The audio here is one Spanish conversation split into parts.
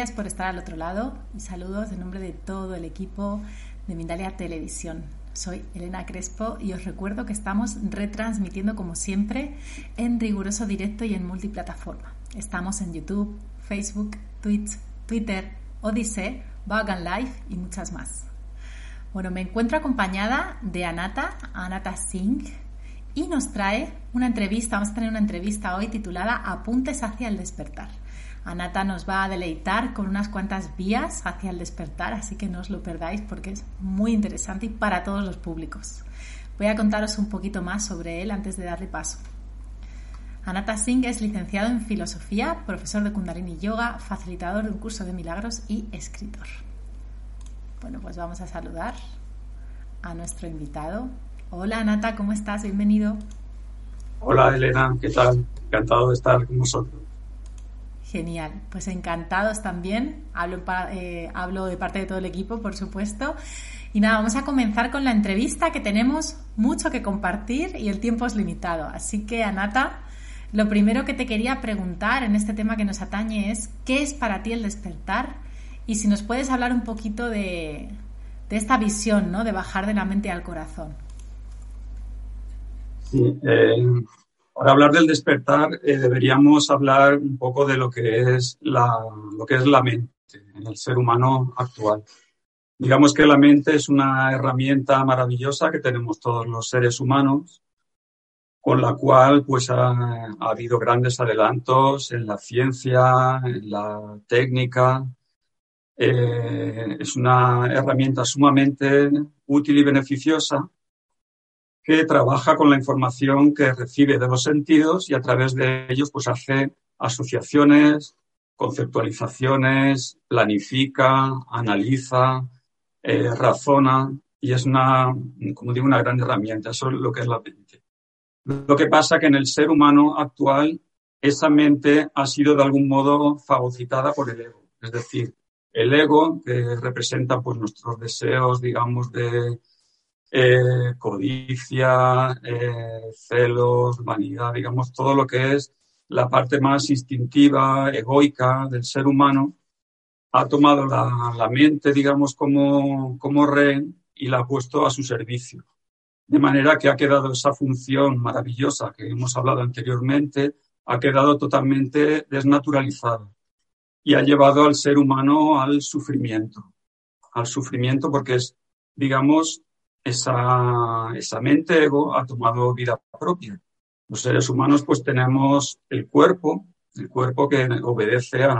Gracias por estar al otro lado y saludos en nombre de todo el equipo de Mindalia Televisión. Soy Elena Crespo y os recuerdo que estamos retransmitiendo como siempre en riguroso directo y en multiplataforma. Estamos en YouTube, Facebook, Twitch, Twitter, Odyssey, Vagan Live y muchas más. Bueno, me encuentro acompañada de Anata, Anata Singh, y nos trae una entrevista, vamos a tener una entrevista hoy titulada Apuntes hacia el despertar. Anata nos va a deleitar con unas cuantas vías hacia el despertar, así que no os lo perdáis porque es muy interesante y para todos los públicos. Voy a contaros un poquito más sobre él antes de darle paso. Anata Singh es licenciado en filosofía, profesor de Kundalini Yoga, facilitador de un curso de milagros y escritor. Bueno, pues vamos a saludar a nuestro invitado. Hola Anata, ¿cómo estás? Bienvenido. Hola Elena, ¿qué tal? Encantado de estar con vosotros. Genial, pues encantados también. Hablo, eh, hablo de parte de todo el equipo, por supuesto. Y nada, vamos a comenzar con la entrevista que tenemos mucho que compartir y el tiempo es limitado. Así que, Anata, lo primero que te quería preguntar en este tema que nos atañe es, ¿qué es para ti el despertar? Y si nos puedes hablar un poquito de, de esta visión, ¿no? De bajar de la mente al corazón. Sí, eh, para hablar del despertar, eh, deberíamos hablar un poco de lo que es la, lo que es la mente en el ser humano actual. Digamos que la mente es una herramienta maravillosa que tenemos todos los seres humanos, con la cual pues ha, ha habido grandes adelantos en la ciencia, en la técnica. Eh, es una herramienta sumamente útil y beneficiosa que trabaja con la información que recibe de los sentidos y a través de ellos pues hace asociaciones, conceptualizaciones, planifica, analiza, eh, razona y es una, como digo, una gran herramienta. Eso es lo que es la mente. Lo que pasa que en el ser humano actual esa mente ha sido de algún modo fagocitada por el ego. Es decir, el ego que representa pues nuestros deseos, digamos, de, eh, codicia, eh, celos, vanidad, digamos, todo lo que es la parte más instintiva, egoica del ser humano, ha tomado la, la mente, digamos, como, como rehén y la ha puesto a su servicio. De manera que ha quedado esa función maravillosa que hemos hablado anteriormente, ha quedado totalmente desnaturalizada y ha llevado al ser humano al sufrimiento. Al sufrimiento porque es, digamos, esa, esa mente ego ha tomado vida propia. Los seres humanos pues tenemos el cuerpo, el cuerpo que obedece a,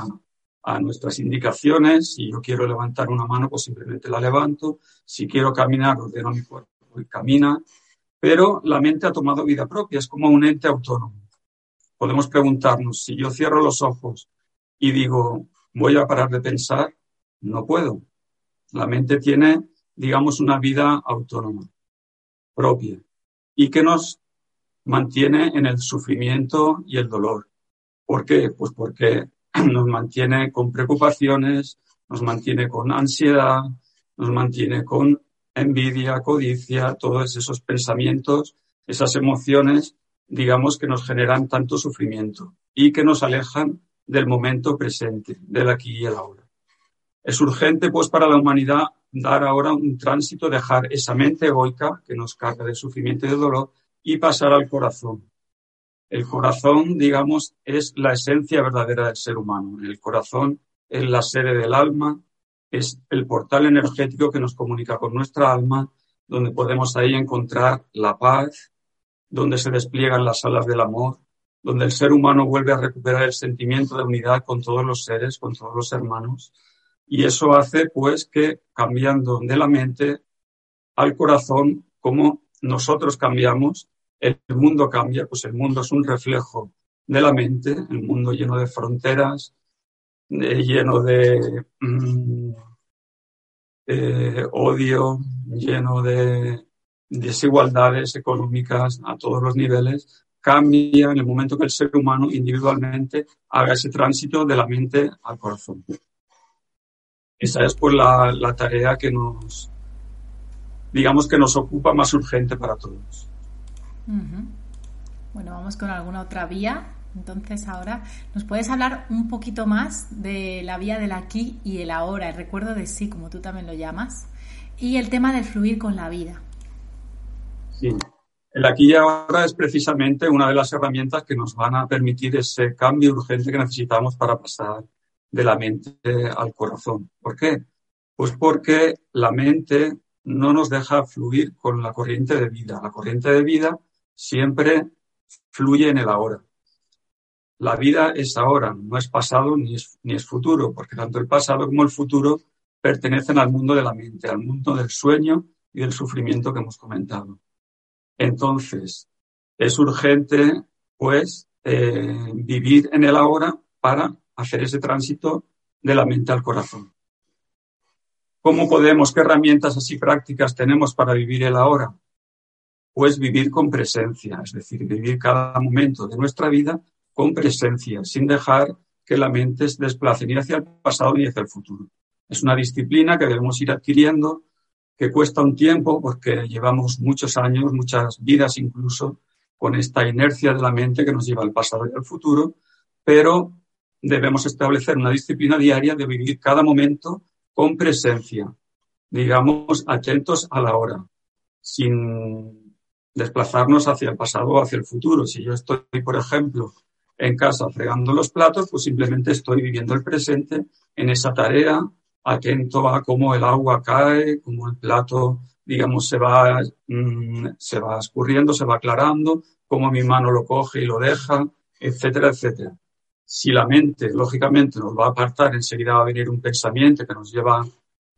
a nuestras indicaciones. Si yo quiero levantar una mano, pues simplemente la levanto. Si quiero caminar, ordeno mi cuerpo y camina. Pero la mente ha tomado vida propia, es como un ente autónomo. Podemos preguntarnos, si yo cierro los ojos y digo, voy a parar de pensar, no puedo. La mente tiene digamos, una vida autónoma, propia, y que nos mantiene en el sufrimiento y el dolor. ¿Por qué? Pues porque nos mantiene con preocupaciones, nos mantiene con ansiedad, nos mantiene con envidia, codicia, todos esos pensamientos, esas emociones, digamos, que nos generan tanto sufrimiento y que nos alejan del momento presente, del aquí y el ahora. Es urgente, pues, para la humanidad dar ahora un tránsito, dejar esa mente egoica que nos carga de sufrimiento y de dolor y pasar al corazón. El corazón, digamos, es la esencia verdadera del ser humano. El corazón es la sede del alma, es el portal energético que nos comunica con nuestra alma, donde podemos ahí encontrar la paz, donde se despliegan las alas del amor, donde el ser humano vuelve a recuperar el sentimiento de unidad con todos los seres, con todos los hermanos, y eso hace pues que cambiando de la mente al corazón, como nosotros cambiamos, el mundo cambia, pues el mundo es un reflejo de la mente, el mundo lleno de fronteras, lleno de mm, odio, lleno de desigualdades económicas a todos los niveles, cambia en el momento que el ser humano individualmente haga ese tránsito de la mente al corazón. Esa es pues la, la tarea que nos, digamos que nos ocupa más urgente para todos. Bueno, vamos con alguna otra vía Entonces ahora nos puedes hablar un poquito más de la vía del aquí y el ahora, el recuerdo de sí, como tú también lo llamas, y el tema del fluir con la vida. Sí, el aquí y ahora es precisamente una de las herramientas que nos van a permitir ese cambio urgente que necesitamos para pasar de la mente al corazón. ¿Por qué? Pues porque la mente no nos deja fluir con la corriente de vida. La corriente de vida siempre fluye en el ahora. La vida es ahora, no es pasado ni es, ni es futuro, porque tanto el pasado como el futuro pertenecen al mundo de la mente, al mundo del sueño y del sufrimiento que hemos comentado. Entonces, es urgente, pues, eh, vivir en el ahora para hacer ese tránsito de la mente al corazón. ¿Cómo podemos, qué herramientas así prácticas tenemos para vivir el ahora? Pues vivir con presencia, es decir, vivir cada momento de nuestra vida con presencia, sin dejar que la mente se desplace ni hacia el pasado ni hacia el futuro. Es una disciplina que debemos ir adquiriendo, que cuesta un tiempo porque llevamos muchos años, muchas vidas incluso, con esta inercia de la mente que nos lleva al pasado y al futuro, pero debemos establecer una disciplina diaria de vivir cada momento con presencia, digamos, atentos a la hora, sin desplazarnos hacia el pasado o hacia el futuro. Si yo estoy, por ejemplo, en casa fregando los platos, pues simplemente estoy viviendo el presente en esa tarea, atento a cómo el agua cae, cómo el plato, digamos, se va, mm, se va escurriendo, se va aclarando, cómo mi mano lo coge y lo deja, etcétera, etcétera. Si la mente, lógicamente, nos va a apartar, enseguida va a venir un pensamiento que nos lleva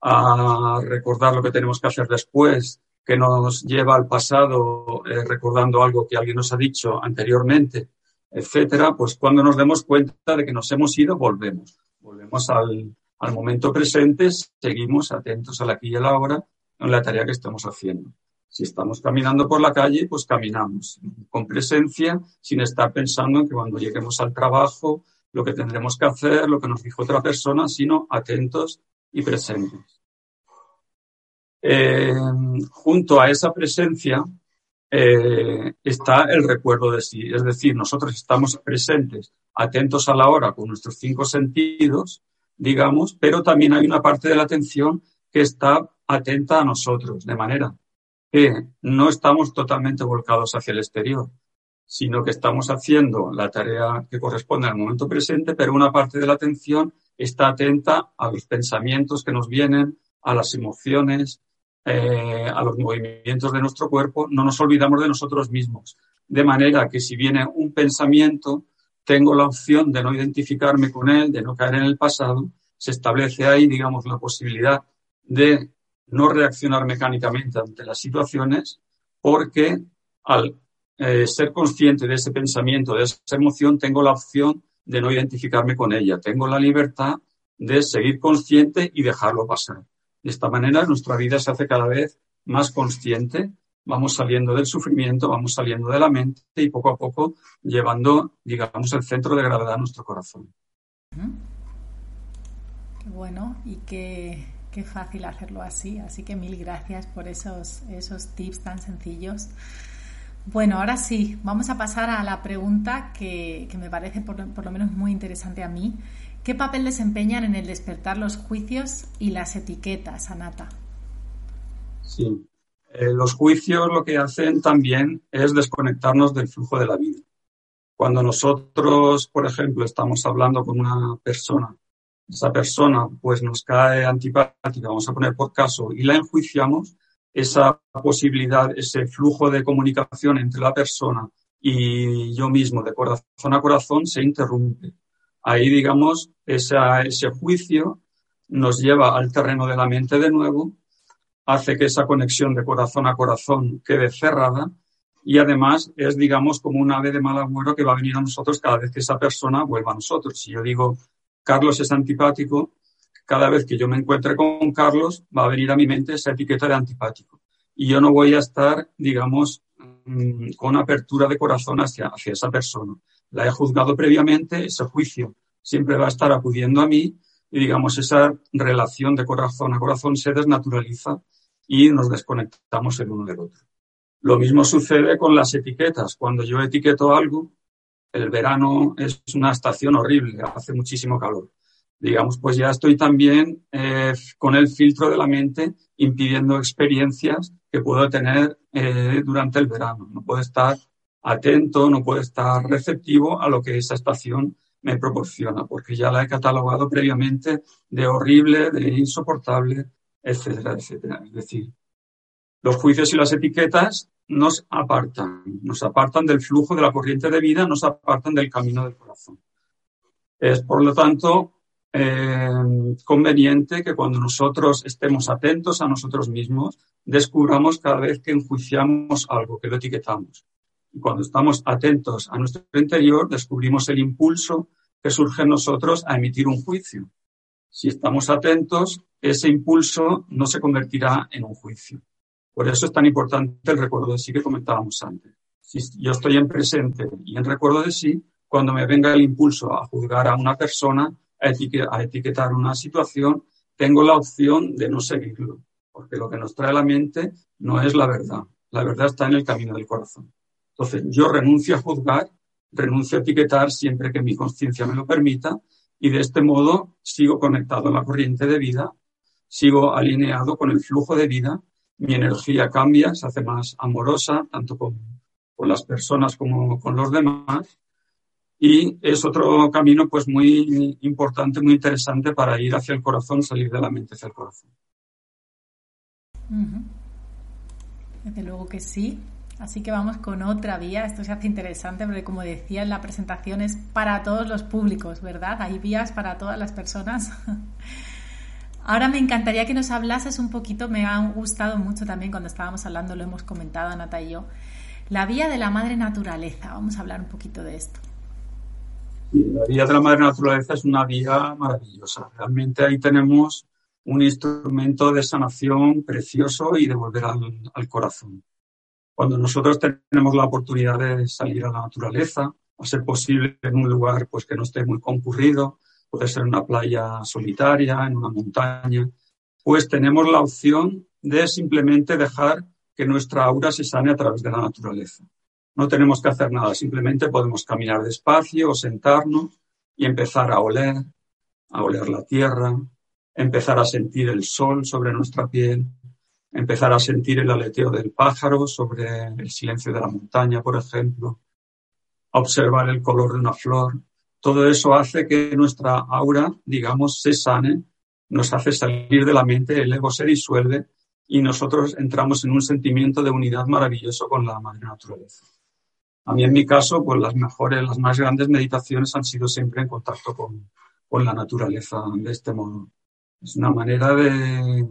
a recordar lo que tenemos que hacer después, que nos lleva al pasado eh, recordando algo que alguien nos ha dicho anteriormente, etcétera, pues cuando nos demos cuenta de que nos hemos ido, volvemos. Volvemos al, momento presente, seguimos atentos a la aquí y a la ahora en la tarea que estamos haciendo. Si estamos caminando por la calle, pues caminamos con presencia, sin estar pensando en que cuando lleguemos al trabajo, lo que tendremos que hacer, lo que nos dijo otra persona, sino atentos y presentes. Eh, junto a esa presencia eh, está el recuerdo de sí, es decir, nosotros estamos presentes, atentos a la hora con nuestros cinco sentidos, digamos, pero también hay una parte de la atención que está atenta a nosotros, de manera que no estamos totalmente volcados hacia el exterior, sino que estamos haciendo la tarea que corresponde al momento presente, pero una parte de la atención está atenta a los pensamientos que nos vienen, a las emociones, eh, a los movimientos de nuestro cuerpo, no nos olvidamos de nosotros mismos. De manera que si viene un pensamiento, tengo la opción de no identificarme con él, de no caer en el pasado, se establece ahí, digamos, la posibilidad de no reaccionar mecánicamente ante las situaciones porque al eh, ser consciente de ese pensamiento, de esa emoción, tengo la opción de no identificarme con ella. Tengo la libertad de seguir consciente y dejarlo pasar. De esta manera nuestra vida se hace cada vez más consciente, vamos saliendo del sufrimiento, vamos saliendo de la mente y poco a poco llevando, digamos, el centro de gravedad a nuestro corazón. Qué bueno y qué Qué fácil hacerlo así, así que mil gracias por esos, esos tips tan sencillos. Bueno, ahora sí, vamos a pasar a la pregunta que, me parece por, lo menos muy interesante a mí. ¿Qué papel desempeñan en el despertar los juicios y las etiquetas, Anata? Sí, eh, los juicios lo que hacen también es desconectarnos del flujo de la vida. Cuando nosotros, por ejemplo, estamos hablando con una persona esa persona pues nos cae antipática, vamos a poner por caso, y la enjuiciamos, esa posibilidad, ese flujo de comunicación entre la persona y yo mismo, de corazón a corazón, se interrumpe. Ahí, digamos, ese juicio nos lleva al terreno de la mente de nuevo, hace que esa conexión de corazón a corazón quede cerrada y además es, digamos, como un ave de mal agüero que va a venir a nosotros cada vez que esa persona vuelva a nosotros. Si yo digo, Carlos es antipático, cada vez que yo me encuentre con Carlos va a venir a mi mente esa etiqueta de antipático. Y yo no voy a estar, digamos, mm, con apertura de corazón hacia, hacia esa persona. La he juzgado previamente, ese juicio siempre va a estar acudiendo a mí y, digamos, esa relación de corazón a corazón se desnaturaliza y nos desconectamos el uno del otro. Lo mismo sucede con las etiquetas. Cuando yo etiqueto algo, el verano es una estación horrible, hace muchísimo calor. Digamos, pues ya estoy también eh, con el filtro de la mente impidiendo experiencias que puedo tener eh, durante el verano. No puedo estar atento, no puedo estar receptivo a lo que esa estación me proporciona, porque ya la he catalogado previamente de horrible, de insoportable, etcétera, etcétera. Es decir, los juicios y las etiquetas nos apartan, nos apartan del flujo de la corriente de vida, nos apartan del camino del corazón. Es, por lo tanto, eh, conveniente que cuando nosotros estemos atentos a nosotros mismos, descubramos cada vez que enjuiciamos algo, que lo etiquetamos. Y cuando estamos atentos a nuestro interior, descubrimos el impulso que surge en nosotros a emitir un juicio. Si estamos atentos, ese impulso no se convertirá en un juicio. Por eso es tan importante el recuerdo de sí que comentábamos antes. Si yo estoy en presente y en recuerdo de sí, cuando me venga el impulso a juzgar a una persona, a, etiquetar una situación, tengo la opción de no seguirlo, porque lo que nos trae la mente no es la verdad. La verdad está en el camino del corazón. Entonces, yo renuncio a juzgar, renuncio a etiquetar siempre que mi conciencia me lo permita y de este modo sigo conectado a la corriente de vida, sigo alineado con el flujo de vida mi energía cambia, se hace más amorosa, tanto con, las personas como con los demás. Y es otro camino pues muy importante, muy interesante para ir hacia el corazón, salir de la mente hacia el corazón. Desde luego que sí. Así que vamos con otra vía. Esto se hace interesante porque, como decía en la presentación, es para todos los públicos, ¿verdad? Hay vías para todas las personas. Ahora me encantaría que nos hablases un poquito, me ha gustado mucho también cuando estábamos hablando, lo hemos comentado Nata y yo, la vía de la madre naturaleza. Vamos a hablar un poquito de esto. La vía de la madre naturaleza es una vía maravillosa. Realmente ahí tenemos un instrumento de sanación precioso y de volver al, al corazón. Cuando nosotros tenemos la oportunidad de salir a la naturaleza, a ser posible en un lugar pues que no esté muy concurrido, puede ser una playa solitaria, en una montaña, pues tenemos la opción de simplemente dejar que nuestra aura se sane a través de la naturaleza. No tenemos que hacer nada, simplemente podemos caminar despacio o sentarnos y empezar a oler, a oler la tierra, empezar a sentir el sol sobre nuestra piel, empezar a sentir el aleteo del pájaro sobre el silencio de la montaña, por ejemplo, observar el color de una flor, todo eso hace que nuestra aura, digamos, se sane, nos hace salir de la mente, el ego se disuelve y nosotros entramos en un sentimiento de unidad maravilloso con la madre naturaleza. A mí, en mi caso, pues las mejores, las más grandes meditaciones han sido siempre en contacto con, con la naturaleza de este modo. Es una manera de,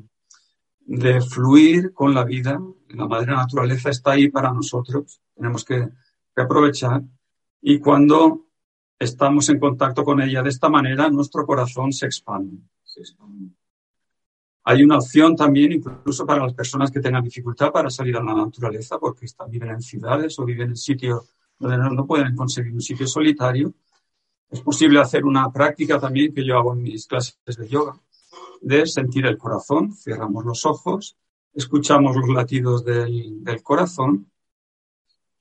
de fluir con la vida. La madre naturaleza está ahí para nosotros. Tenemos que, que aprovechar. Y cuando estamos en contacto con ella de esta manera, nuestro corazón se expande, Hay una opción también, incluso para las personas que tengan dificultad para salir a la naturaleza, porque están, viven en ciudades o viven en sitios donde no, pueden conseguir un sitio solitario. Es posible hacer una práctica también que yo hago en mis clases de yoga, de sentir el corazón. Cerramos los ojos, escuchamos los latidos del, del corazón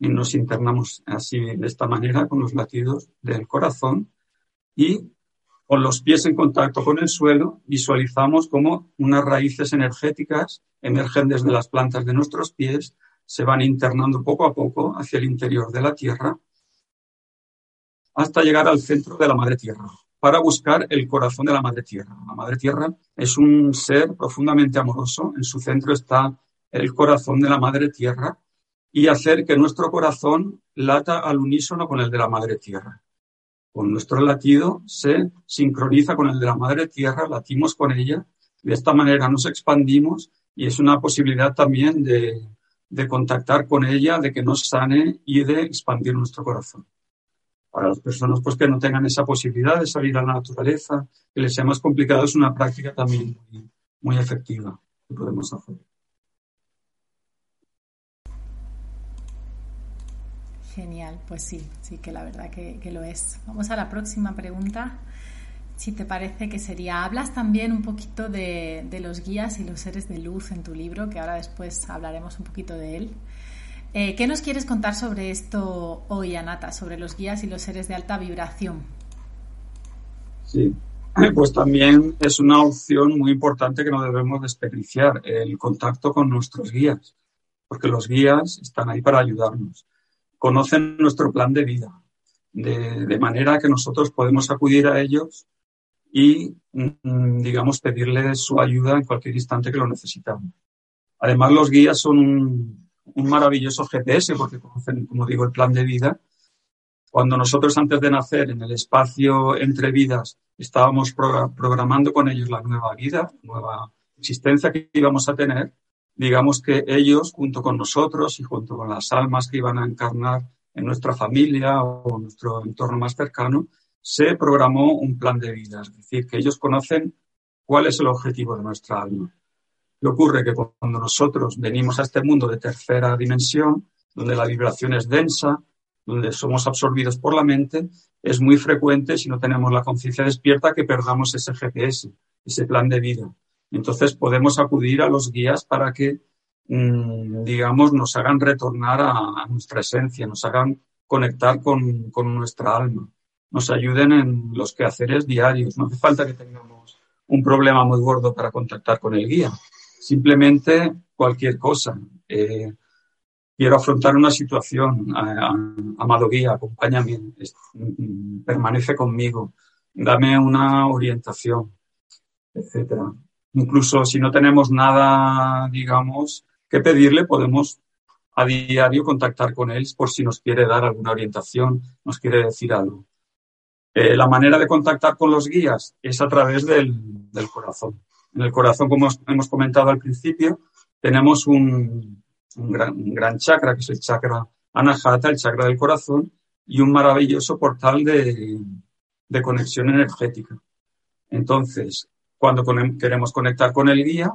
y nos internamos así de esta manera con los latidos del corazón y con los pies en contacto con el suelo visualizamos como unas raíces energéticas emergen desde las plantas de nuestros pies, se van internando poco a poco hacia el interior de la tierra hasta llegar al centro de la madre tierra para buscar el corazón de la madre tierra. La madre tierra es un ser profundamente amoroso, en su centro está el corazón de la madre tierra y hacer que nuestro corazón lata al unísono con el de la Madre Tierra. Con nuestro latido se sincroniza con el de la Madre Tierra, latimos con ella, de esta manera nos expandimos y es una posibilidad también de, de contactar con ella, de que nos sane y de expandir nuestro corazón. Para las personas pues, que no tengan esa posibilidad de salir a la naturaleza, que les sea más complicado, es una práctica también muy, muy efectiva que podemos hacer. Genial, pues sí, sí que la verdad que, lo es. Vamos a la próxima pregunta. Si te parece que sería, hablas también un poquito de, los guías y los seres de luz en tu libro, que ahora después hablaremos un poquito de él. Eh, ¿Qué nos quieres contar sobre esto hoy, Anata, sobre los guías y los seres de alta vibración? Sí, pues también es una opción muy importante que no debemos desperdiciar, el contacto con nuestros guías, porque los guías están ahí para ayudarnos. Conocen nuestro plan de vida, de, manera que nosotros podemos acudir a ellos y, mm, digamos, pedirles su ayuda en cualquier instante que lo necesitamos. Además, los guías son un, un maravilloso GPS porque conocen, como digo, el plan de vida cuando nosotros antes de nacer en el espacio entre vidas estábamos programando con ellos la nueva vida, nueva existencia que íbamos a tener, digamos que ellos, junto con nosotros y junto con las almas que iban a encarnar en nuestra familia o nuestro entorno más cercano, se programó un plan de vida. Es decir, que ellos conocen cuál es el objetivo de nuestra alma. Lo ocurre que cuando nosotros venimos a este mundo de tercera dimensión, donde la vibración es densa, donde somos absorbidos por la mente, es muy frecuente, si no tenemos la conciencia despierta, que perdamos ese GPS, ese plan de vida. Entonces podemos acudir a los guías para que, mm, digamos, nos hagan retornar a, nuestra esencia, nos hagan conectar con, con nuestra alma, nos ayuden en los quehaceres diarios. No hace falta que tengamos un problema muy gordo para contactar con el guía. Simplemente cualquier cosa. Eh, quiero afrontar una situación, amado guía, acompáñame, permanece conmigo, dame una orientación, etcétera. Incluso si no tenemos nada, digamos, que pedirle, podemos a diario contactar con él por si nos quiere dar alguna orientación, nos quiere decir algo. Eh, la manera de contactar con los guías es a través del, corazón. En el corazón, como hemos comentado al principio, tenemos un, un gran, chakra, que es el chakra anahata, el chakra del corazón, y un maravilloso portal de, conexión energética. Entonces, cuando queremos conectar con el guía,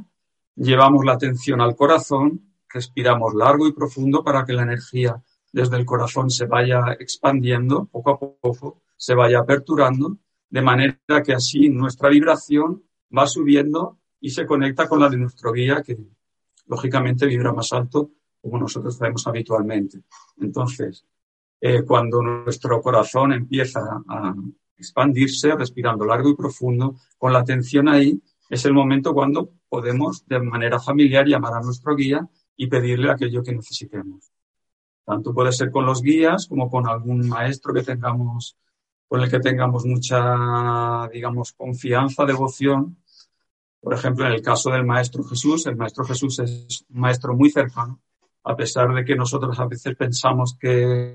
llevamos la atención al corazón, respiramos largo y profundo para que la energía desde el corazón se vaya expandiendo poco a poco, se vaya aperturando, de manera que así nuestra vibración va subiendo y se conecta con la de nuestro guía, que lógicamente vibra más alto como nosotros sabemos habitualmente. Entonces, eh, cuando nuestro corazón empieza a expandirse, respirando largo y profundo, con la atención ahí, es el momento cuando podemos de manera familiar llamar a nuestro guía y pedirle aquello que necesitemos. Tanto puede ser con los guías como con algún maestro que tengamos, con el que tengamos mucha, digamos, confianza, devoción por ejemplo, en el caso del Maestro Jesús, el Maestro Jesús es un maestro muy cercano, a pesar de que nosotros a veces pensamos que,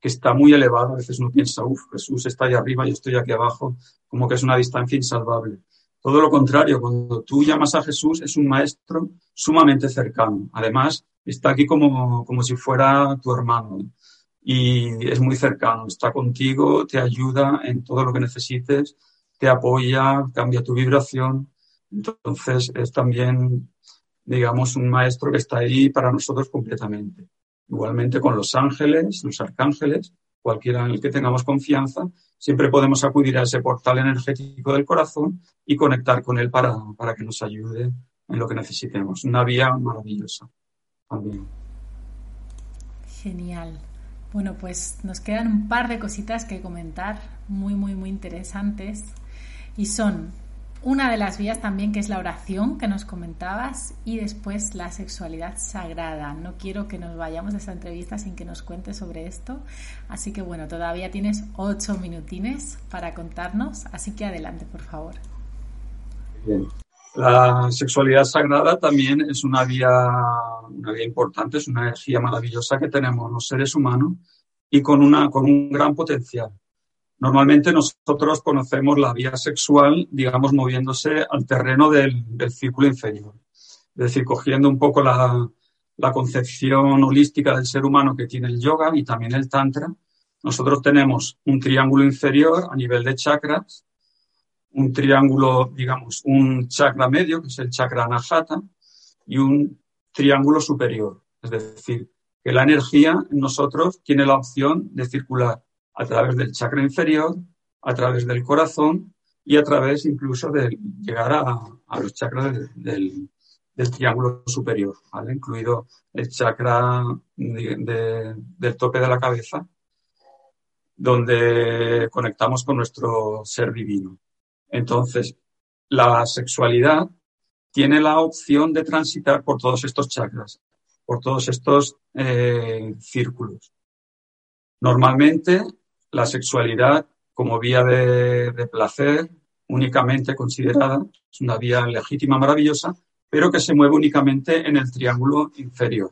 que está muy elevado, a veces uno piensa, uff, Jesús está ahí arriba, yo estoy aquí abajo, como que es una distancia insalvable. Todo lo contrario, cuando tú llamas a Jesús, es un maestro sumamente cercano. Además, está aquí como, como si fuera tu hermano. Y es muy cercano, está contigo, te ayuda en todo lo que necesites, te apoya, cambia tu vibración. Entonces es también, digamos, un maestro que está ahí para nosotros completamente. Igualmente con los ángeles, los arcángeles, cualquiera en el que tengamos confianza, siempre podemos acudir a ese portal energético del corazón y conectar con él para, para que nos ayude en lo que necesitemos. Una vía maravillosa también. Genial. Bueno, pues nos quedan un par de cositas que comentar muy, muy, muy interesantes. Y son una de las vías también que es la oración que nos comentabas y después la sexualidad sagrada. No quiero que nos vayamos de esta entrevista sin que nos cuentes sobre esto. Así que bueno, todavía tienes ocho minutines para contarnos, así que adelante, por favor. La sexualidad sagrada también es una vía, una vía importante, es una energía maravillosa que tenemos los seres humanos y con, una, con un gran potencial. Normalmente nosotros conocemos la vía sexual, digamos, moviéndose al terreno del, círculo inferior. Es decir, cogiendo un poco la, concepción holística del ser humano que tiene el yoga y también el tantra, nosotros tenemos un triángulo inferior a nivel de chakras, un triángulo, digamos, un chakra medio, que es el chakra anahata, y un triángulo superior. Es decir, que la energía en nosotros tiene la opción de circular a través del chakra inferior, a través del corazón y a través incluso de llegar a, los chakras del, triángulo superior, ¿vale? incluido el chakra del tope de la cabeza, donde conectamos con nuestro ser divino. Entonces, la sexualidad tiene la opción de transitar por todos estos chakras, por todos estos eh, círculos. Normalmente, la sexualidad como vía de, placer únicamente considerada, es una vía legítima, maravillosa, pero que se mueve únicamente en el triángulo inferior.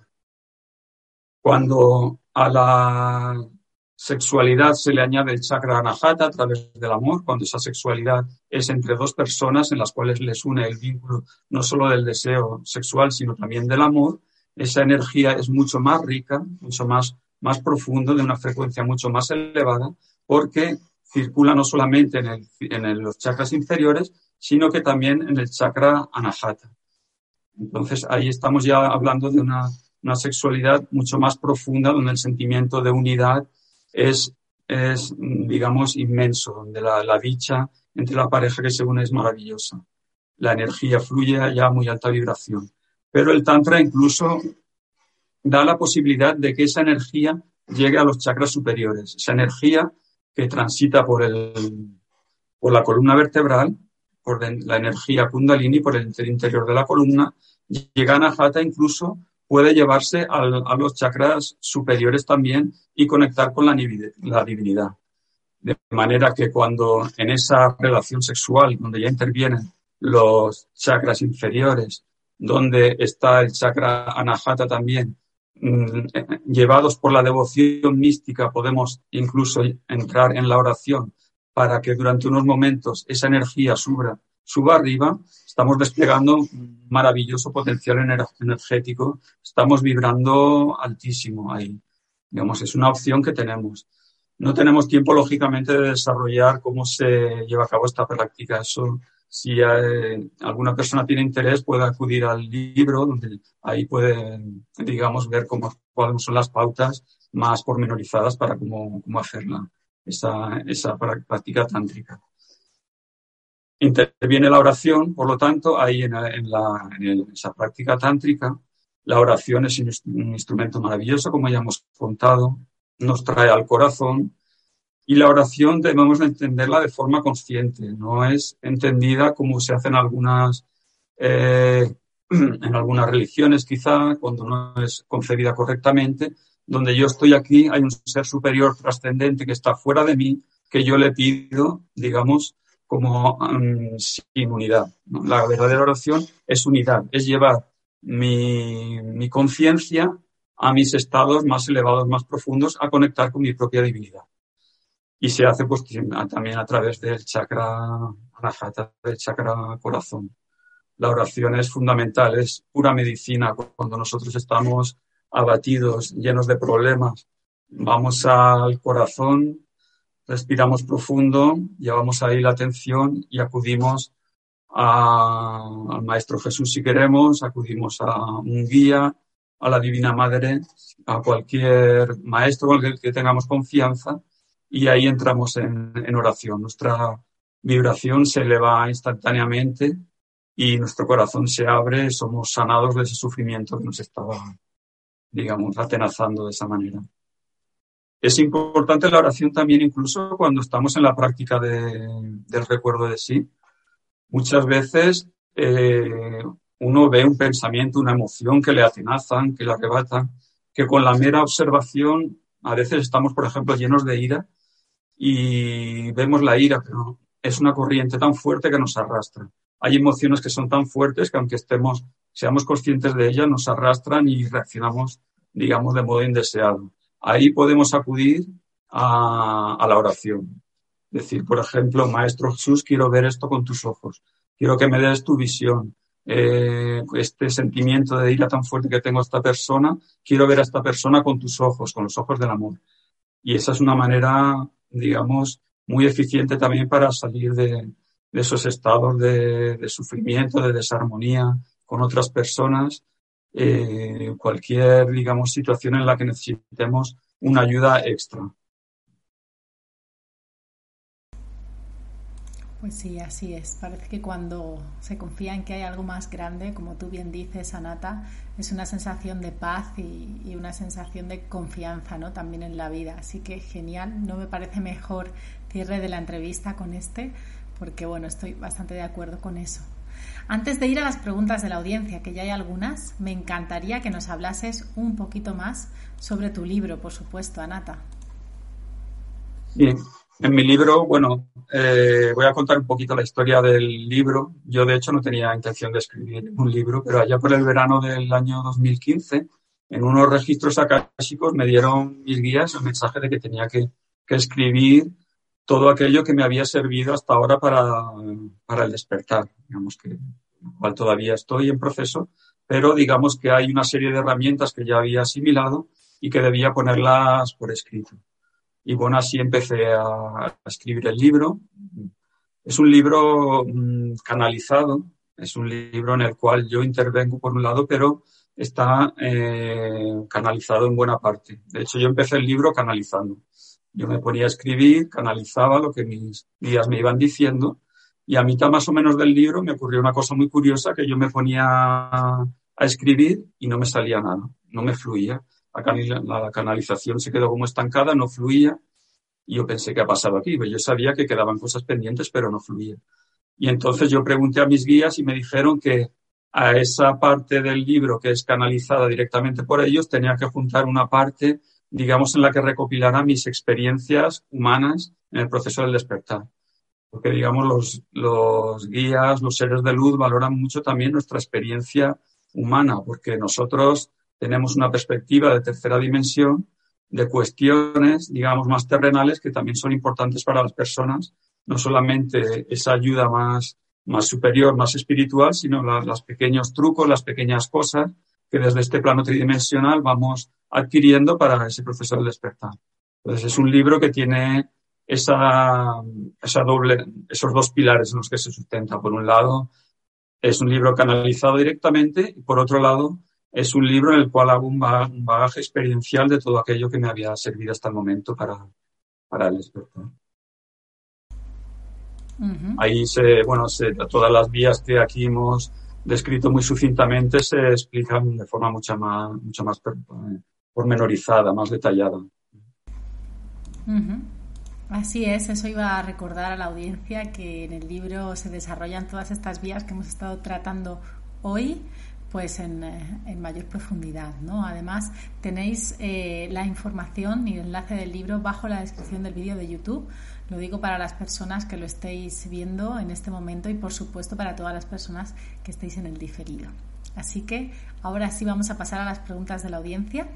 Cuando a la sexualidad se le añade el chakra anahata a través del amor, cuando esa sexualidad es entre dos personas en las cuales les une el vínculo no solo del deseo sexual, sino también del amor, esa energía es mucho más rica, mucho más, más profundo, de una frecuencia mucho más elevada, porque circula no solamente en, el, en los chakras inferiores, sino que también en el chakra anahata. Entonces ahí estamos ya hablando de una, una sexualidad mucho más profunda, donde el sentimiento de unidad es, es digamos, inmenso, donde la, la, dicha entre la pareja que se une es maravillosa. La energía fluye allá a muy alta vibración. Pero el Tantra incluso da la posibilidad de que esa energía llegue a los chakras superiores. Esa energía que transita por, el, por la columna vertebral, por la energía kundalini, por el interior de la columna, llega a Nahata incluso puede llevarse a los chakras superiores también y conectar con la, la divinidad. De manera que cuando en esa relación sexual, donde ya intervienen los chakras inferiores, donde está el chakra anahata también, llevados por la devoción mística, podemos incluso entrar en la oración para que durante unos momentos esa energía suba, suba arriba estamos desplegando un maravilloso potencial energético, estamos vibrando altísimo ahí. Digamos, es una opción que tenemos. No tenemos tiempo, lógicamente, de desarrollar cómo se lleva a cabo esta práctica. Eso, si alguna persona tiene interés, puede acudir al libro, donde ahí puede, digamos, ver cómo, cuáles son las pautas más pormenorizadas para cómo, cómo hacerla, esa, esa práctica tántrica. Interviene la oración, por lo tanto, ahí en, la, en, esa práctica tántrica, la oración es un instrumento maravilloso, como ya hemos contado, nos trae al corazón y la oración debemos entenderla de forma consciente, no es entendida como se hace en algunas, eh, en algunas religiones quizá, cuando no es concebida correctamente, donde yo estoy aquí, hay un ser superior trascendente que está fuera de mí, que yo le pido, digamos, como um, sin unidad. La verdadera oración es unidad, es llevar mi, mi conciencia a mis estados más elevados, más profundos, a conectar con mi propia divinidad. Y se hace pues también a través del chakra anahata, del chakra corazón. La oración es fundamental, es pura medicina. Cuando nosotros estamos abatidos, llenos de problemas, vamos al corazón respiramos profundo, llevamos ahí la atención y acudimos al Maestro Jesús si queremos, acudimos a un guía, a la Divina Madre, a cualquier maestro el que tengamos confianza y ahí entramos en, en oración. Nuestra vibración se eleva instantáneamente y nuestro corazón se abre, somos sanados de ese sufrimiento que nos estaba, digamos, atenazando de esa manera. Es importante la oración también incluso cuando estamos en la práctica del recuerdo de sí. Muchas veces eh, uno ve un pensamiento, una emoción que le atenazan, que le arrebatan, que con la mera observación a veces estamos, por ejemplo, llenos de ira y vemos la ira, pero es una corriente tan fuerte que nos arrastra. Hay emociones que son tan fuertes que aunque estemos, seamos conscientes de ellas, nos arrastran y reaccionamos, digamos, de modo indeseado ahí podemos acudir a, la oración. Decir, por ejemplo, Maestro Jesús, quiero ver esto con tus ojos, quiero que me des tu visión. Eh, este sentimiento de ira tan fuerte que tengo a esta persona, quiero ver a esta persona con tus ojos, con los ojos del amor. Y esa es una manera, digamos, muy eficiente también para salir de, esos estados de, sufrimiento, de desarmonía con otras personas eh, cualquier, digamos, situación en la que necesitemos una ayuda extra. Pues sí, así es. Parece que cuando se confía en que hay algo más grande, como tú bien dices, Anata, es una sensación de paz y, una sensación de confianza, ¿no? También en la vida. Así que genial. No me parece mejor cierre de la entrevista con este, porque bueno, estoy bastante de acuerdo con eso. Antes de ir a las preguntas de la audiencia, que ya hay algunas, me encantaría que nos hablases un poquito más sobre tu libro, por supuesto, Anata. Bien, en mi libro, bueno, eh, voy a contar un poquito la historia del libro. Yo, de hecho, no tenía intención de escribir un libro, pero allá por el verano del año 2015, en unos registros acásicos me dieron mis guías el mensaje de que tenía que, escribir todo aquello que me había servido hasta ahora para, para el despertar, digamos que, cual todavía estoy en proceso, pero digamos que hay una serie de herramientas que ya había asimilado y que debía ponerlas por escrito. Y bueno, así empecé a, escribir el libro. Es un libro mm, canalizado, es un libro en el cual yo intervengo por un lado, pero está eh, canalizado en buena parte. De hecho, yo empecé el libro canalizando. Yo me ponía a escribir, canalizaba lo que mis guías me iban diciendo y a mitad más o menos del libro me ocurrió una cosa muy curiosa que yo me ponía a escribir y no me salía nada, no me fluía la, canalización se quedó como estancada, no fluía. Y yo pensé, ¿qué ha pasado aquí? Pues yo sabía que quedaban cosas pendientes, pero no fluía. Y entonces yo pregunté a mis guías y me dijeron que a esa parte del libro que es canalizada directamente por ellos tenía que juntar una parte, digamos, en la que recopilara mis experiencias humanas en el proceso del despertar. Porque, digamos, los, los guías, los seres de luz valoran mucho también nuestra experiencia humana, porque nosotros tenemos una perspectiva de tercera dimensión de cuestiones, digamos, más terrenales que también son importantes para las personas, no solamente esa ayuda más, más superior, más espiritual, sino los pequeños trucos, las pequeñas cosas que desde este plano tridimensional vamos adquiriendo para ese proceso de despertar. Entonces es un libro que tiene esa, esa doble, esos dos pilares en los que se sustenta. Por un lado, es un libro canalizado directamente y por otro lado, es un libro en el cual hago un bagaje, experiencial de todo aquello que me había servido hasta el momento para, para el despertar. Ahí se, bueno, se, todas las vías que aquí hemos descrito muy sucintamente se explican de forma mucho más, mucho más pormenorizada, más detallada. Así es, eso iba a recordar a la audiencia que en el libro se desarrollan todas estas vías que hemos estado tratando hoy pues en, eh, en, mayor profundidad. ¿no? Además, tenéis eh, la información y el enlace del libro bajo la descripción del vídeo de YouTube. Lo digo para las personas que lo estéis viendo en este momento y, por supuesto, para todas las personas que estéis en el diferido. Así que ahora sí vamos a pasar a las preguntas de la audiencia.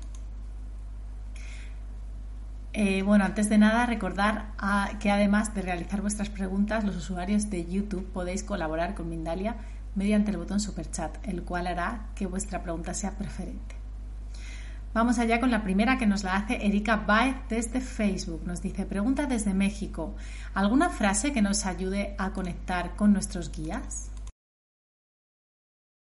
Eh, bueno, antes de nada, recordar ah, que además de realizar vuestras preguntas, los usuarios de YouTube podéis colaborar con Mindalia mediante el botón Super Chat, el cual hará que vuestra pregunta sea preferente. Vamos allá con la primera que nos la hace Erika Baez desde Facebook. Nos dice, pregunta desde México, ¿alguna frase que nos ayude a conectar con nuestros guías?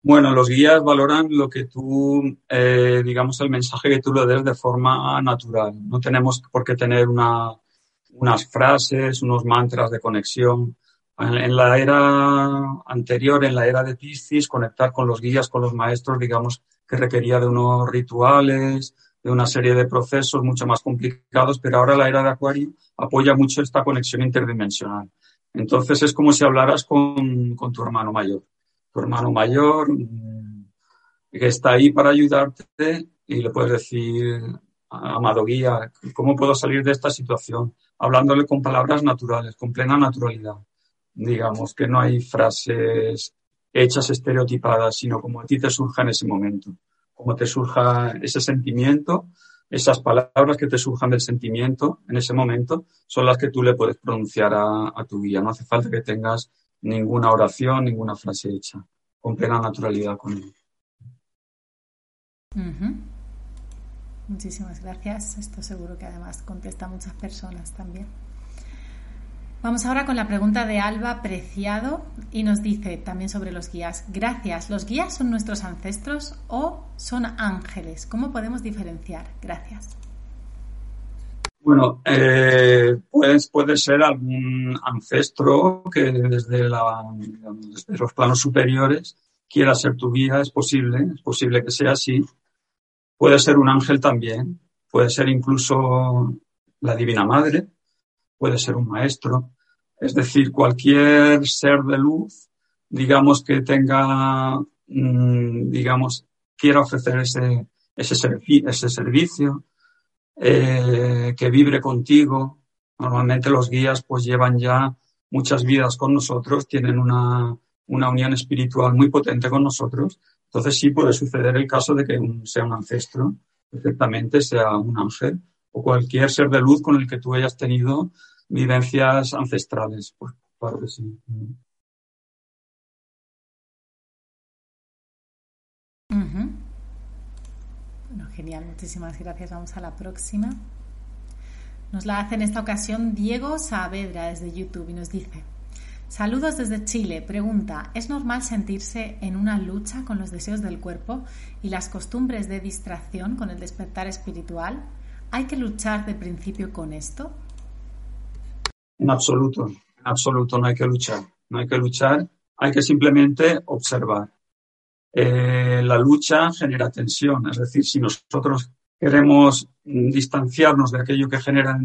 Bueno, los guías valoran lo que tú, eh, digamos, el mensaje que tú le des de forma natural. No tenemos por qué tener unas frases, unos mantras de conexión. En la era anterior, en la era de Piscis, conectar con los guías, con los maestros, digamos que requería de unos rituales, de una serie de procesos mucho más complicados, pero ahora la era de Acuario apoya mucho esta conexión interdimensional. Entonces es como si hablaras con, con tu hermano mayor. Tu hermano mayor mm, que está ahí para ayudarte y le puedes decir, amado guía, ¿cómo puedo salir de esta situación? Hablándole con palabras naturales, con plena naturalidad digamos, que no hay frases hechas estereotipadas, sino como a ti te surja en ese momento, como te surja ese sentimiento, esas palabras que te surjan del sentimiento en ese momento son las que tú le puedes pronunciar a, tu guía. No hace falta que tengas ninguna oración, ninguna frase hecha, con plena naturalidad con él. Muchísimas gracias. Esto seguro que además contesta a muchas personas también. Vamos ahora con la pregunta de Alba Preciado y nos dice también sobre los guías. Gracias. ¿Los guías son nuestros ancestros o son ángeles? ¿Cómo podemos diferenciar? Gracias. Bueno, eh, puede, ser algún ancestro que desde, desde los planos superiores quiera ser tu guía, es posible, es posible que sea así. Puede ser un ángel también, puede ser incluso la Divina Madre, puede ser un maestro, es decir, cualquier ser de luz, digamos que tenga, mm, digamos, quiera ofrecer ese, ese, servicio, eh, que vibre contigo. Normalmente los guías pues llevan ya muchas vidas con nosotros, tienen una, una unión espiritual muy potente con nosotros. Entonces sí puede suceder el caso de que sea un ancestro, perfectamente sea un ángel o cualquier ser de luz con el que tú hayas tenido vivencias ancestrales. Pues claro sí. Bueno, genial, muchísimas gracias. Vamos a la próxima. Nos la hace en esta ocasión Diego Saavedra desde YouTube y nos dice, saludos desde Chile. Pregunta, ¿es normal sentirse en una lucha con los deseos del cuerpo y las costumbres de distracción con el despertar espiritual? ¿Hay que luchar de principio con esto? En absoluto, en absoluto no hay que luchar. No hay que luchar, hay que simplemente observar. Eh, la lucha genera tensión, es decir, si nosotros queremos distanciarnos de aquello que genera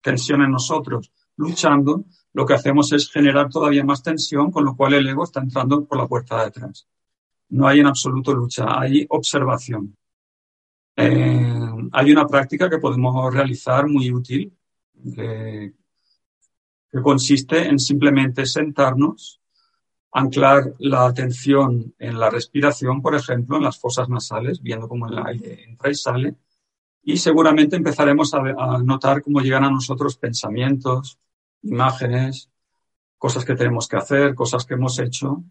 tensión en nosotros luchando, lo que hacemos es generar todavía más tensión, con lo cual el ego está entrando por la puerta de atrás. No hay en absoluto lucha, hay observación. Eh, hay una práctica que podemos realizar muy útil, que que consiste en simplemente sentarnos, anclar la atención en la respiración, por ejemplo, en las fosas nasales, viendo cómo el aire entra y sale, y seguramente empezaremos a, notar cómo llegan a nosotros pensamientos, imágenes, cosas que tenemos que hacer, cosas que hemos hecho,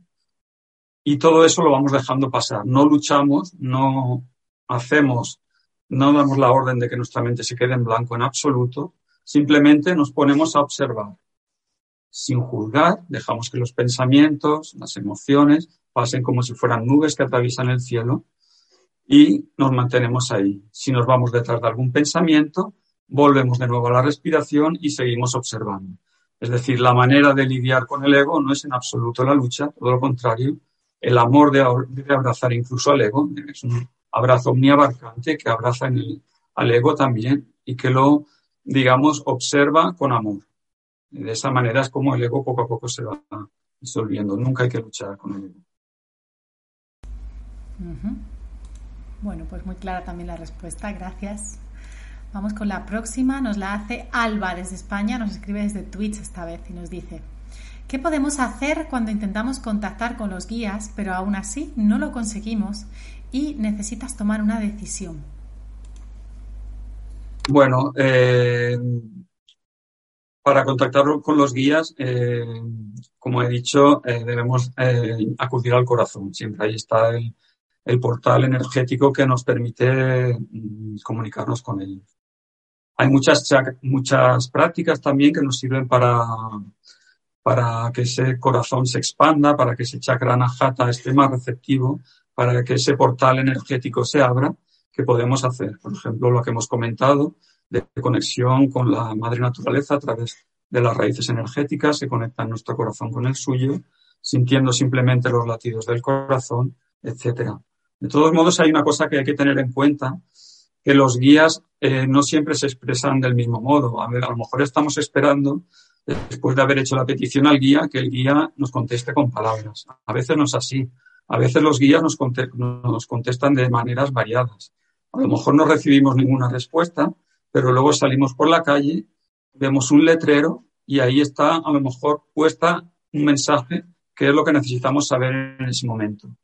y todo eso lo vamos dejando pasar. No luchamos, no hacemos, no damos la orden de que nuestra mente se quede en blanco en absoluto, simplemente nos ponemos a observar sin juzgar, dejamos que los pensamientos, las emociones pasen como si fueran nubes que atraviesan el cielo y nos mantenemos ahí. Si nos vamos detrás de algún pensamiento, volvemos de nuevo a la respiración y seguimos observando. Es decir, la manera de lidiar con el ego no es en absoluto la lucha, todo lo contrario, el amor debe abrazar incluso al ego, es un abrazo omniabarcante que abraza en el, al ego también y que lo, digamos, observa con amor. De esa manera es como el ego poco a poco se va disolviendo. Nunca hay que luchar con el ego. Bueno, pues muy clara también la respuesta. Gracias. Vamos con la próxima. Nos la hace Alba desde España. Nos escribe desde Twitch esta vez y nos dice, ¿qué podemos hacer cuando intentamos contactar con los guías, pero aún así no lo conseguimos y necesitas tomar una decisión? Bueno, eh, para contactar con los guías, eh, como he dicho, eh, debemos acudir al corazón. Siempre ahí está el, portal energético que nos permite mm, comunicarnos con ellos. Hay muchas, muchas prácticas también que nos sirven para, para que ese corazón se expanda, para que ese chakra anahata esté más receptivo, para que ese portal energético se abra, que podemos hacer. Por ejemplo, lo que hemos comentado, de conexión con la madre naturaleza a través de las raíces energéticas que conectan nuestro corazón con el suyo, sintiendo simplemente los latidos del corazón, etcétera. De todos modos, hay una cosa que hay que tener en cuenta, que los guías eh, no siempre se expresan del mismo modo. A, ver, a lo mejor estamos esperando, después de haber hecho la petición al guía, que el guía nos conteste con palabras. A veces no es así. A veces los guías nos, contestan de maneras variadas. A lo mejor no recibimos ninguna respuesta, pero luego salimos por la calle, vemos un letrero y ahí está a lo mejor puesta un mensaje que es lo que necesitamos saber en ese momento.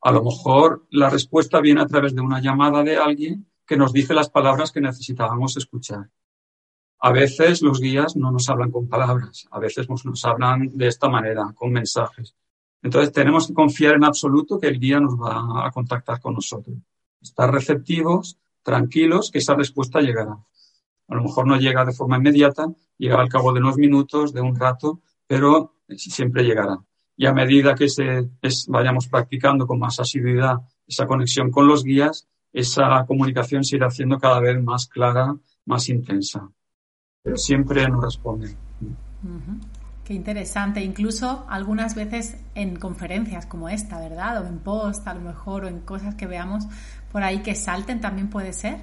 A lo mejor la respuesta viene a través de una llamada de alguien que nos dice las palabras que necesitábamos escuchar. A veces los guías no nos hablan con palabras, a veces nos hablan de esta manera, con mensajes. Entonces tenemos que confiar en absoluto que el guía nos va a contactar con nosotros. Estar receptivos, tranquilos, que esa respuesta llegará. A lo mejor no llega de forma inmediata, llega al cabo de unos minutos, de un rato, pero siempre llegará. Y a medida que se, vayamos practicando con más asiduidad esa conexión con los guías, esa comunicación se irá haciendo cada vez más clara, más intensa. pero siempre nos responden. Qué interesante, incluso algunas veces en conferencias como esta, ¿verdad? O en post, a lo mejor, o en cosas que veamos por ahí que salten, también puede ser.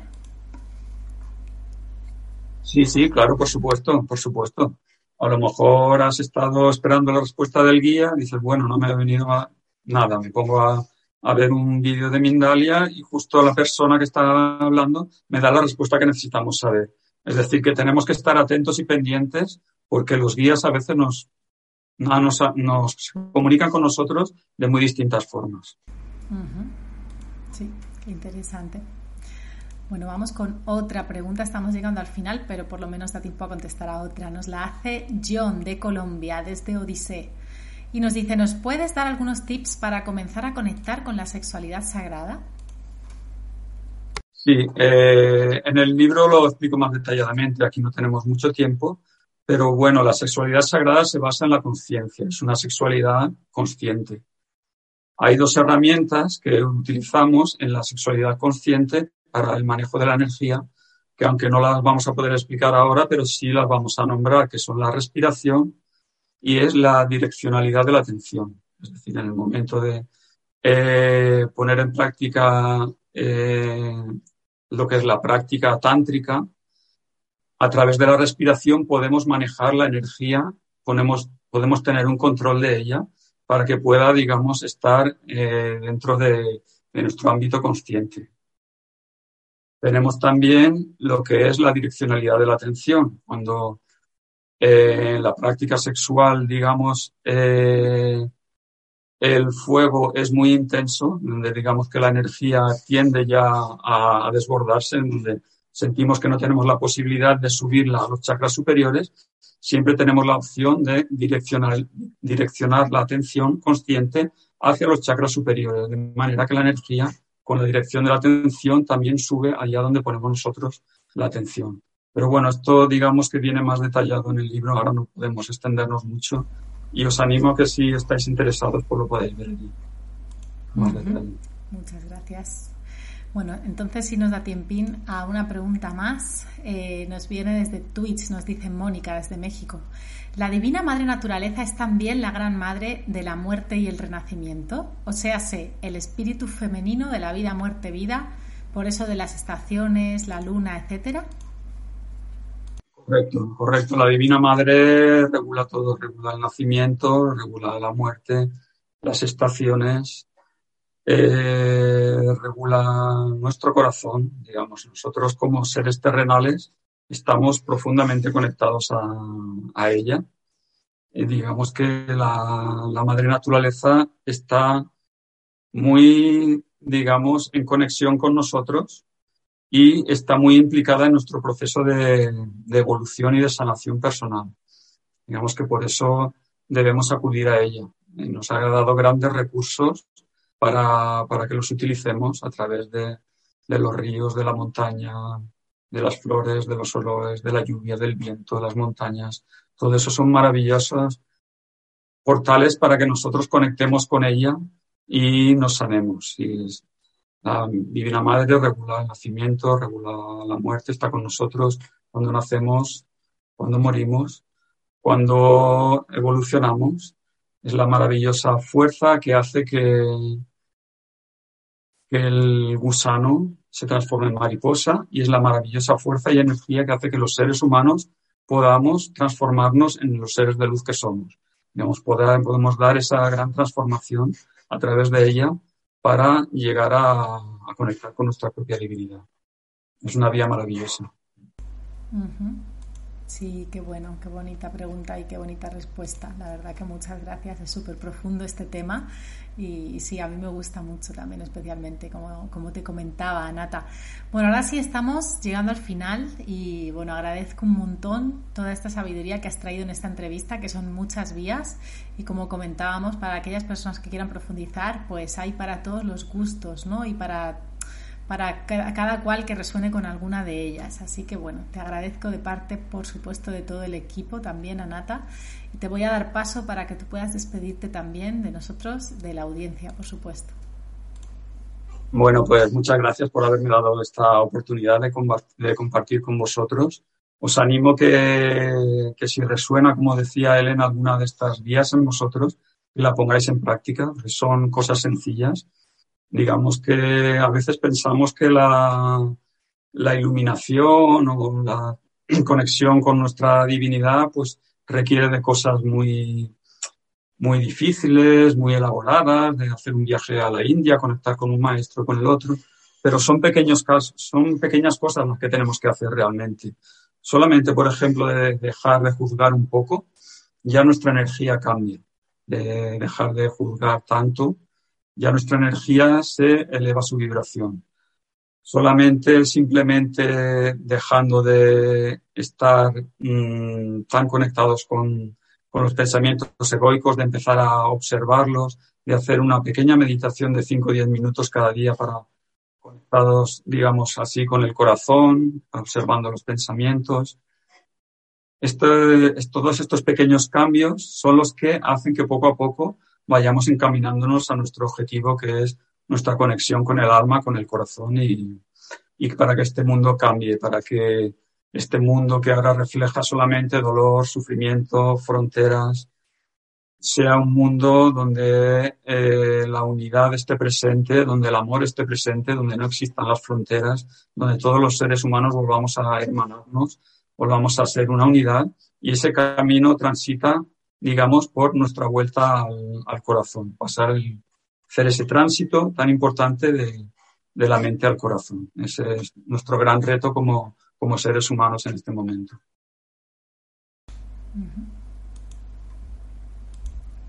Sí, sí, claro, por supuesto, por supuesto. A lo mejor has estado esperando la respuesta del guía, dices, bueno, no me ha venido a nada, me pongo a, a ver un vídeo de Mindalia y justo la persona que está hablando me da la respuesta que necesitamos saber. Es decir, que tenemos que estar atentos y pendientes porque los guías a veces nos, nos, nos comunican con nosotros de muy distintas formas. Sí, qué interesante. Bueno, vamos con otra pregunta. Estamos llegando al final, pero por lo menos da tiempo a contestar a otra. Nos la hace John de Colombia, desde Odisea. Y nos dice, ¿nos puedes dar algunos tips para comenzar a conectar con la sexualidad sagrada? Sí, eh, en el libro lo explico más detalladamente. Aquí no tenemos mucho tiempo, pero bueno, la sexualidad sagrada se basa en la conciencia, es una sexualidad consciente. Hay dos herramientas que utilizamos en la sexualidad consciente para el manejo de la energía, que aunque no las vamos a poder explicar ahora, pero sí las vamos a nombrar, que son la respiración y es la direccionalidad de la atención. Es decir, en el momento de eh, poner en práctica eh, lo que es la práctica tántrica, a través de la respiración podemos manejar la energía, podemos, podemos tener un control de ella para que pueda, digamos, estar eh, dentro de, nuestro ámbito consciente. Tenemos también lo que es la direccionalidad de la atención. Cuando eh, en la práctica sexual, digamos, eh, el fuego es muy intenso, donde digamos que la energía tiende ya a, desbordarse, sentimos que no tenemos la posibilidad de subirla a los chakras superiores, siempre tenemos la opción de direccionar, direccionar la atención consciente hacia los chakras superiores, de manera que la energía con la dirección de la atención también sube allá donde ponemos nosotros la atención. Pero bueno, esto digamos que viene más detallado en el libro, ahora no podemos extendernos mucho y os animo a que si estáis interesados pues lo podéis ver allí. Muchas gracias. Bueno, entonces si nos da tiempín a una pregunta más. Eh, nos viene desde Twitch, nos dice Mónica desde México. ¿La Divina Madre Naturaleza es también la gran madre de la muerte y el renacimiento? O sea, sé, el espíritu femenino de la vida, muerte, vida, por eso de las estaciones, la luna, etcétera. Correcto, correcto. La Divina Madre regula todo, regula el nacimiento, regula la muerte, las estaciones, eh, regula nuestro corazón, digamos. Nosotros como seres terrenales estamos profundamente conectados a, ella. y digamos que la, la, madre naturaleza está muy, digamos, en conexión con nosotros y está muy implicada en nuestro proceso de, de evolución y de sanación personal. Digamos que por eso debemos acudir a ella. Nos ha dado grandes recursos para, para que los utilicemos a través de, de los ríos, de la montaña, de las flores, de los olores, de la lluvia, del viento, de las montañas. Todo eso son maravillosos portales para que nosotros conectemos con ella y nos sanemos. Y la Divina Madre regula el nacimiento, regula la muerte, está con nosotros cuando nacemos, cuando morimos, cuando evolucionamos es la maravillosa fuerza que hace que, el gusano se transforme en mariposa y es la maravillosa fuerza y energía que hace que los seres humanos podamos transformarnos en los seres de luz que somos. Digamos, podemos dar esa gran transformación a través de ella para llegar a, conectar con nuestra propia divinidad. Es una vía maravillosa. Sí, qué bueno, qué bonita pregunta y qué bonita respuesta. La verdad que muchas gracias, es súper profundo este tema y, sí, a mí me gusta mucho también, especialmente, como, como te comentaba, Nata. Bueno, ahora sí estamos llegando al final y bueno, agradezco un montón toda esta sabiduría que has traído en esta entrevista, que son muchas vías y como comentábamos, para aquellas personas que quieran profundizar, pues hay para todos los gustos, ¿no? Y para para cada cual que resuene con alguna de ellas. Así que bueno, te agradezco de parte, por supuesto, de todo el equipo, también Anata, y te voy a dar paso para que tú puedas despedirte también de nosotros, de la audiencia, por supuesto. Bueno, pues muchas gracias por haberme dado esta oportunidad de, compartir con vosotros os animo que, que si resuena, como decía Elena, alguna de estas vías en vosotros, la pongáis en práctica, porque son cosas sencillas. Digamos que a veces pensamos que la, iluminación o la conexión con nuestra divinidad, pues requiere de cosas muy, muy difíciles, muy elaboradas, de hacer un viaje a la India, conectar con un maestro, con el otro, pero son pequeños casos, son pequeñas cosas las que tenemos que hacer realmente. Solamente, por ejemplo, de dejar de juzgar un poco, ya nuestra energía cambia. De dejar de juzgar tanto, ya nuestra energía se eleva su vibración. Solamente, simplemente dejando de estar mm, tan conectados con, con los pensamientos egoicos, de empezar a observarlos, de hacer una pequeña meditación de 5 o 10 minutos cada día para conectados, digamos así, con el corazón, observando los pensamientos. todos estos pequeños cambios son los que hacen que poco a poco vayamos encaminándonos a nuestro objetivo, que es nuestra conexión con el alma, con el corazón y, y para que este mundo cambie, para que este mundo que ahora refleja solamente dolor, sufrimiento, fronteras, sea un mundo donde eh, la unidad esté presente, donde el amor esté presente, donde no existan las fronteras, donde todos los seres humanos volvamos a hermanarnos, volvamos a ser una unidad y ese camino transita, digamos, por nuestra vuelta al, corazón, pasar hacer ese tránsito tan importante de, de la mente al corazón. Ese es nuestro gran reto como, como seres humanos en este momento.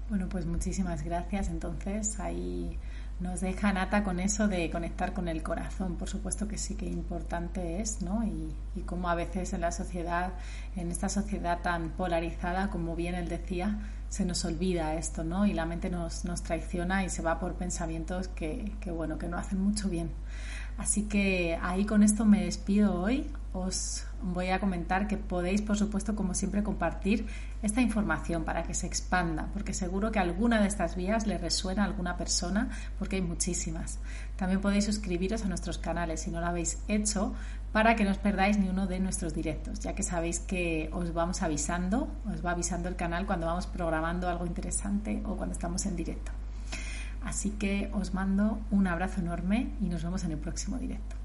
Bueno, pues muchísimas gracias. Entonces, ahí nos deja Nata con eso de conectar con el corazón. Por supuesto que sí que importante es, ¿no? Y, y como a veces en la sociedad, en esta sociedad tan polarizada, como bien él decía, se nos olvida esto, ¿no? Y la mente nos, nos traiciona y se va por pensamientos que, que, bueno, que no hacen mucho bien. Así que ahí con esto me despido hoy. Os voy a comentar que podéis, por supuesto, como siempre, compartir esta información para que se expanda, porque seguro que alguna de estas vías le resuena a alguna persona, porque hay muchísimas. También podéis suscribiros a nuestros canales si no lo habéis hecho, para que no os perdáis ni uno de nuestros directos, ya que sabéis que os vamos avisando, os va avisando el canal cuando vamos programando algo interesante o cuando estamos en directo. Así que os mando un abrazo enorme y nos vemos en el próximo directo.